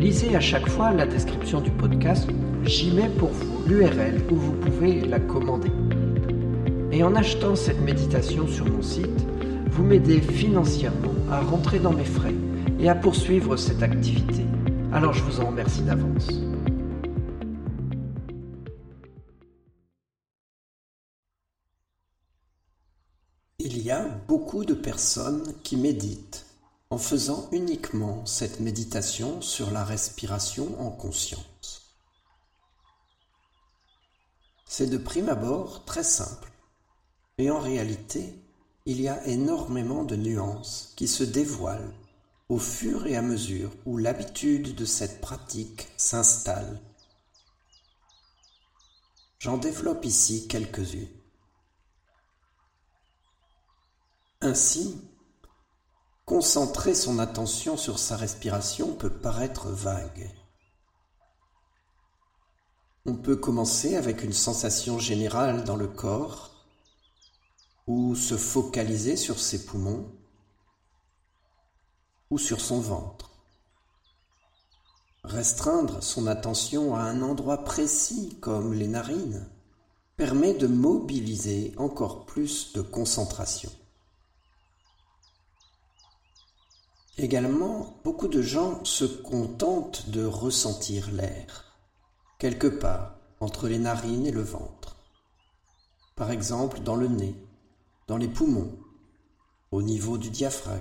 Lisez à chaque fois la description du podcast, j'y mets pour vous l'URL où vous pouvez la commander. Et en achetant cette méditation sur mon site, vous m'aidez financièrement à rentrer dans mes frais et à poursuivre cette activité. Alors je vous en remercie d'avance. Il y a beaucoup de personnes qui méditent en faisant uniquement cette méditation sur la respiration en conscience. C'est de prime abord très simple, et en réalité, il y a énormément de nuances qui se dévoilent au fur et à mesure où l'habitude de cette pratique s'installe. J'en développe ici quelques-unes. Ainsi, concentrer son attention sur sa respiration peut paraître vague. On peut commencer avec une sensation générale dans le corps ou se focaliser sur ses poumons ou sur son ventre. Restreindre son attention à un endroit précis comme les narines permet de mobiliser encore plus de concentration. Également, beaucoup de gens se contentent de ressentir l'air, quelque part entre les narines et le ventre. Par exemple, dans le nez, dans les poumons, au niveau du diaphragme.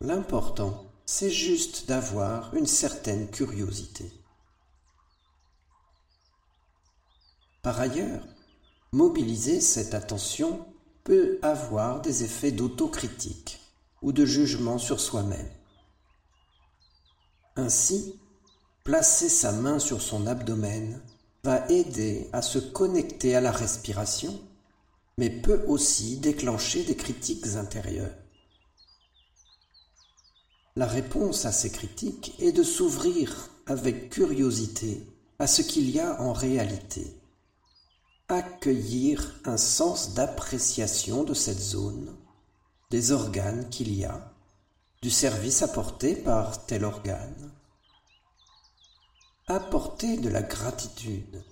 L'important, c'est juste d'avoir une certaine curiosité. Par ailleurs, mobiliser cette attention peut avoir des effets d'autocritique ou de jugement sur soi-même. Ainsi, placer sa main sur son abdomen va aider à se connecter à la respiration, mais peut aussi déclencher des critiques intérieures. La réponse à ces critiques est de s'ouvrir avec curiosité à ce qu'il y a en réalité, accueillir un sens d'appréciation de cette zone des organes qu'il y a, du service apporté par tel organe. Apporter de la gratitude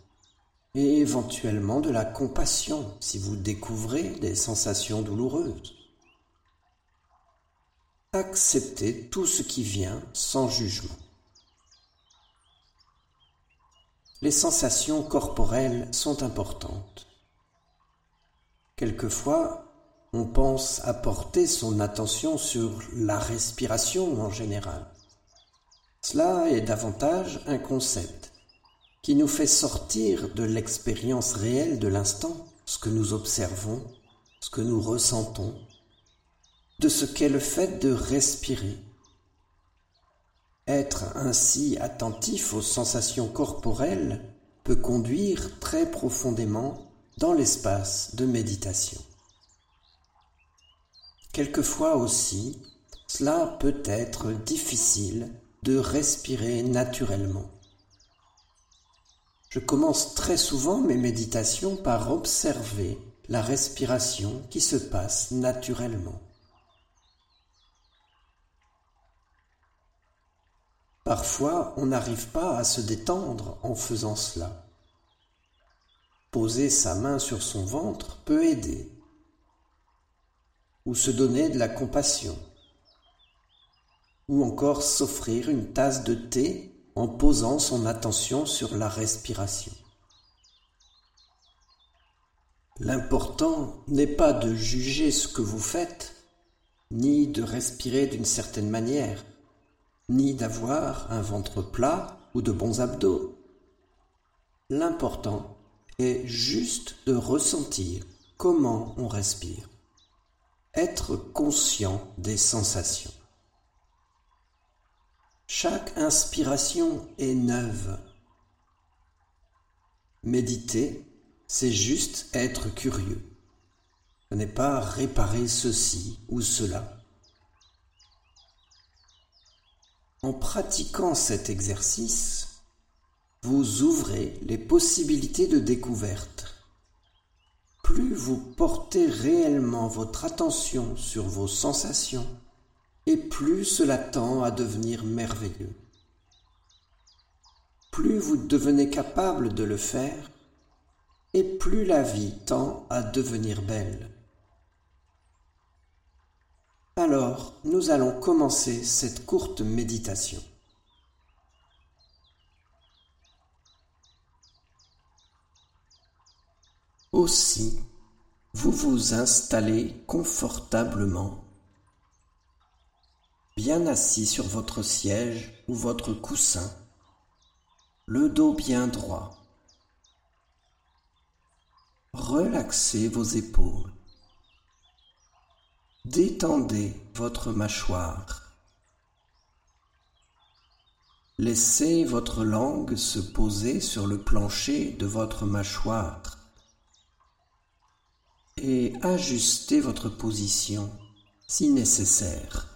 et éventuellement de la compassion si vous découvrez des sensations douloureuses. Accepter tout ce qui vient sans jugement. Les sensations corporelles sont importantes. Quelquefois, on pense à porter son attention sur la respiration en général. Cela est davantage un concept qui nous fait sortir de l'expérience réelle de l'instant, ce que nous observons, ce que nous ressentons, de ce qu'est le fait de respirer. Être ainsi attentif aux sensations corporelles peut conduire très profondément dans l'espace de méditation. Quelquefois aussi, cela peut être difficile de respirer naturellement. Je commence très souvent mes méditations par observer la respiration qui se passe naturellement. Parfois, on n'arrive pas à se détendre en faisant cela. Poser sa main sur son ventre peut aider, ou se donner de la compassion, ou encore s'offrir une tasse de thé en posant son attention sur la respiration. L'important n'est pas de juger ce que vous faites, ni de respirer d'une certaine manière, ni d'avoir un ventre plat ou de bons abdos. L'important est juste de ressentir comment on respire, être conscient des sensations. Chaque inspiration est neuve. Méditer, c'est juste être curieux. Ce n'est pas réparer ceci ou cela. En pratiquant cet exercice, vous ouvrez les possibilités de découverte. Plus vous portez réellement votre attention sur vos sensations, et plus cela tend à devenir merveilleux. Plus vous devenez capable de le faire, et plus la vie tend à devenir belle. Alors, nous allons commencer cette courte méditation. Aussi, vous vous installez confortablement bien assis sur votre siège ou votre coussin, le dos bien droit. Relaxez vos épaules. Détendez votre mâchoire. Laissez votre langue se poser sur le plancher de votre mâchoire et ajustez votre position si nécessaire.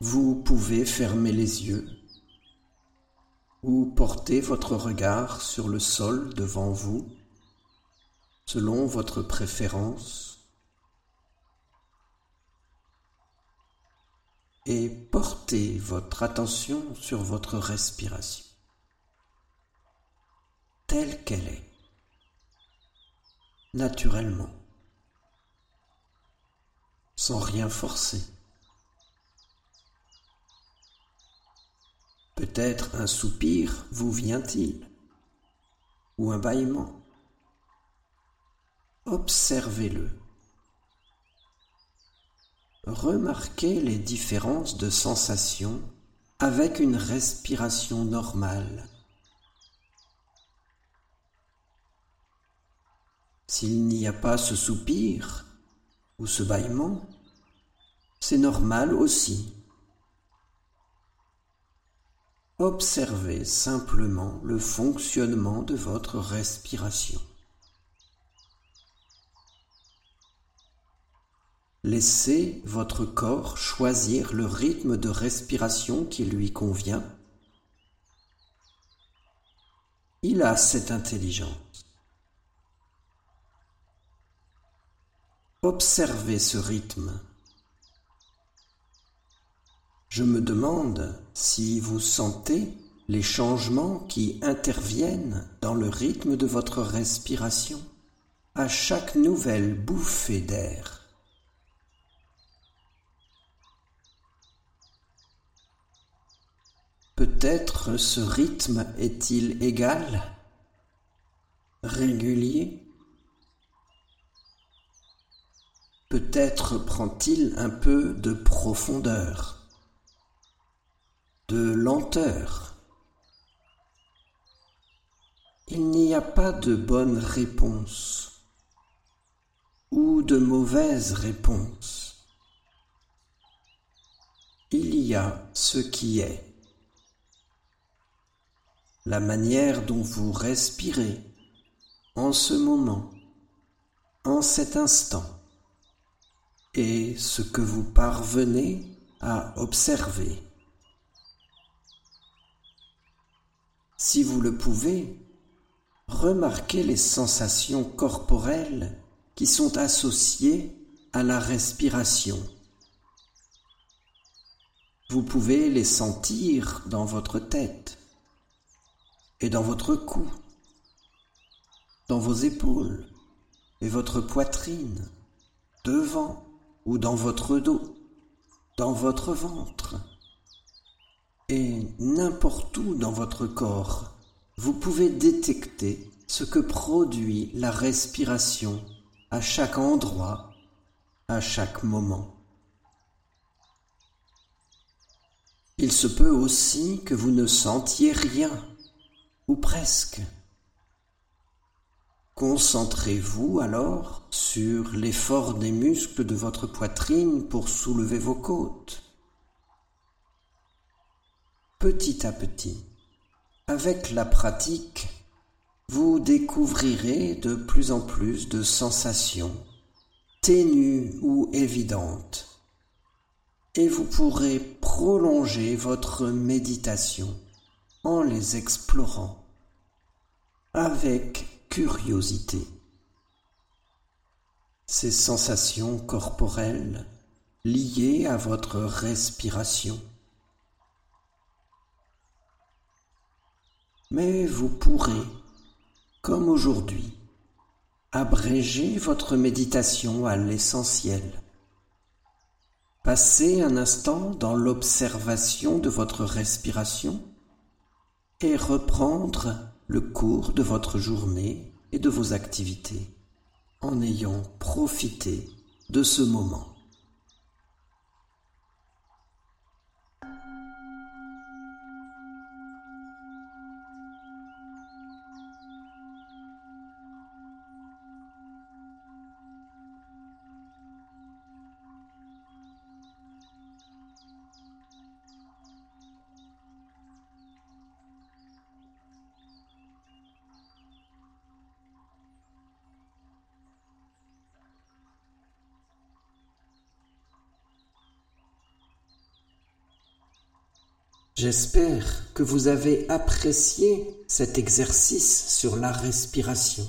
Vous pouvez fermer les yeux ou porter votre regard sur le sol devant vous selon votre préférence et portez votre attention sur votre respiration telle qu'elle est, naturellement, sans rien forcer. Un soupir vous vient-il, ou un bâillement. Observez-le. Remarquez les différences de sensations avec une respiration normale. S'il n'y a pas ce soupir ou ce bâillement, c'est normal aussi. Observez simplement le fonctionnement de votre respiration. Laissez votre corps choisir le rythme de respiration qui lui convient. Il a cette intelligence. Observez ce rythme je me demande si vous sentez les changements qui interviennent dans le rythme de votre respiration à chaque nouvelle bouffée d'air. Peut-être ce rythme est-il égal, régulier? Peut-être prend-il un peu de profondeur? De lenteur. Il n'y a pas de bonne réponse ou de mauvaise réponse. Il y a ce qui est. La manière dont vous respirez en ce moment, en cet instant et ce que vous parvenez à observer. Si vous le pouvez, remarquez les sensations corporelles qui sont associées à la respiration. Vous pouvez les sentir dans votre tête et dans votre cou, dans vos épaules et votre poitrine, devant ou dans votre dos, dans votre ventre et n'importe où dans votre corps, vous pouvez détecter ce que produit la respiration à chaque endroit, à chaque moment. Il se peut aussi que vous ne sentiez rien, ou presque. Concentrez-vous alors sur l'effort des muscles de votre poitrine pour soulever vos côtes. Petit à petit, avec la pratique, vous découvrirez de plus en plus de sensations, ténues ou évidentes, et vous pourrez prolonger votre méditation en les explorant avec curiosité. Ces sensations corporelles liées à votre respiration. Mais vous pourrez, comme aujourd'hui, abréger votre méditation à l'essentiel. Passez un instant dans l'observation de votre respiration et reprendre le cours de votre journée et de vos activités en ayant profité de ce moment. J'espère que vous avez apprécié cet exercice sur la respiration.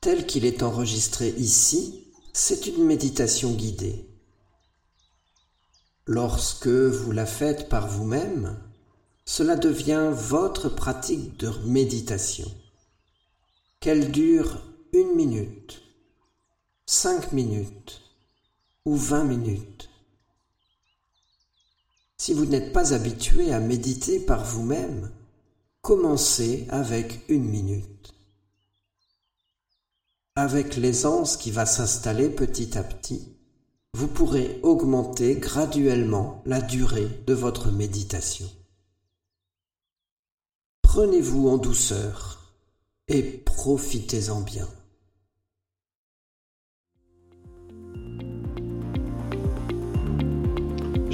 Tel qu'il est enregistré ici, c'est une méditation guidée. Lorsque vous la faites par vous-même, cela devient votre pratique de méditation. Qu'elle dure une minute, cinq minutes ou vingt minutes. Si vous n'êtes pas habitué à méditer par vous-même, commencez avec une minute. Avec l'aisance qui va s'installer petit à petit, vous pourrez augmenter graduellement la durée de votre méditation. Prenez-vous en douceur et profitez-en bien.